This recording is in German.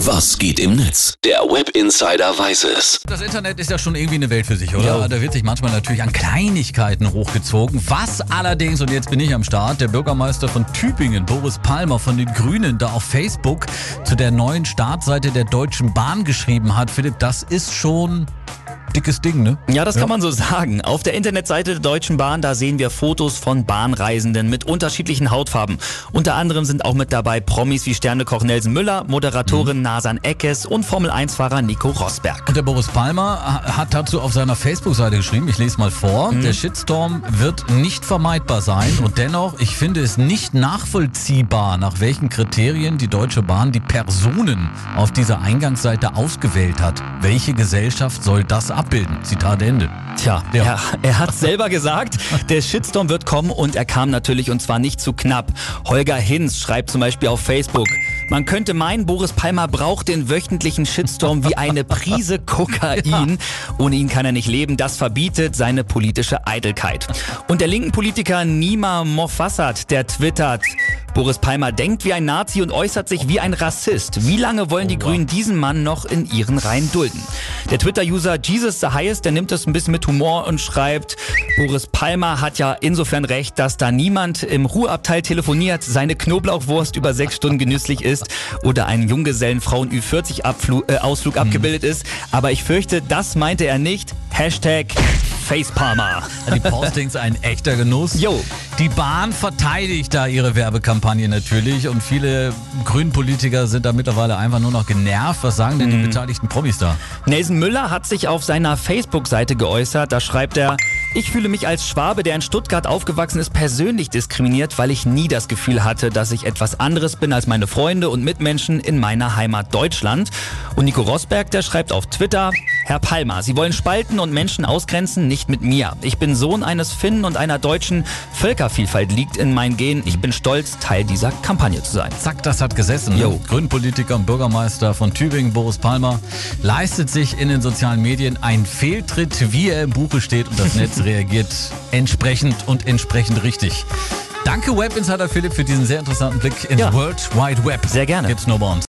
Was geht im Netz? Der Web Insider weiß es. Das Internet ist ja schon irgendwie eine Welt für sich, oder? Ja. Da wird sich manchmal natürlich an Kleinigkeiten hochgezogen. Was allerdings, und jetzt bin ich am Start, der Bürgermeister von Tübingen, Boris Palmer von den Grünen, da auf Facebook zu der neuen Startseite der Deutschen Bahn geschrieben hat. Philipp, das ist schon dickes Ding, ne? Ja, das kann man so sagen. Auf der Internetseite der Deutschen Bahn, da sehen wir Fotos von Bahnreisenden mit unterschiedlichen Hautfarben. Unter anderem sind auch mit dabei Promis wie Sternekoch Nelson Müller, Moderatorin Nasan Eckes und Formel-1-Fahrer Nico Rosberg. Und der Boris Palmer hat dazu auf seiner Facebook-Seite geschrieben, ich lese mal vor, der Shitstorm wird nicht vermeidbar sein und dennoch, ich finde es nicht nachvollziehbar, nach welchen Kriterien die Deutsche Bahn die Personen auf dieser Eingangsseite ausgewählt hat. Welche Gesellschaft soll das abbilden? Zitat Ende. Tja, Ja. er, er hat selber gesagt, der Shitstorm wird kommen und er kam natürlich und zwar nicht zu knapp. Holger Hinz schreibt zum Beispiel auf Facebook, man könnte meinen, Boris Palmer braucht den wöchentlichen Shitstorm wie eine Prise Kokain. Ohne ihn kann er nicht leben. Das verbietet seine politische Eitelkeit. Und der linken Politiker Nima Mofassat, der twittert, Boris Palmer denkt wie ein Nazi und äußert sich wie ein Rassist. Wie lange wollen die Grünen diesen Mann noch in ihren Reihen dulden? Der Twitter-User Jesus the Highest, der nimmt das ein bisschen mit Humor und schreibt, Boris Palmer hat ja insofern recht, dass da niemand im Ruheabteil telefoniert, seine Knoblauchwurst über sechs Stunden genüsslich ist oder ein Junggesellenfrauen Ü40-Ausflug äh, Ausflug abgebildet ist. Aber ich fürchte, das meinte er nicht. Hashtag Facepalmer. Die Postings ein echter Genuss. Jo. Die Bahn verteidigt da ihre Werbekampagne natürlich und viele Grünpolitiker sind da mittlerweile einfach nur noch genervt. Was sagen denn die beteiligten Promis da? Nelson Müller hat sich auf seiner Facebook-Seite geäußert. Da schreibt er, ich fühle mich als Schwabe, der in Stuttgart aufgewachsen ist, persönlich diskriminiert, weil ich nie das Gefühl hatte, dass ich etwas anderes bin als meine Freunde und Mitmenschen in meiner Heimat Deutschland. Und Nico Rosberg, der schreibt auf Twitter, Herr Palmer, Sie wollen spalten und Menschen ausgrenzen, nicht mit mir. Ich bin Sohn eines Finnen und einer Deutschen. Völkervielfalt liegt in meinen Genen. Ich bin stolz, Teil dieser Kampagne zu sein. Zack, das hat gesessen. Ne? Jo. Grünpolitiker und Bürgermeister von Tübingen, Boris Palmer, leistet sich in den sozialen Medien einen Fehltritt, wie er im Buche steht und das Netz reagiert entsprechend und entsprechend richtig. Danke Web Insider Philipp für diesen sehr interessanten Blick ins Ja. World Wide Web. Sehr gerne. Gibt's nur bei uns.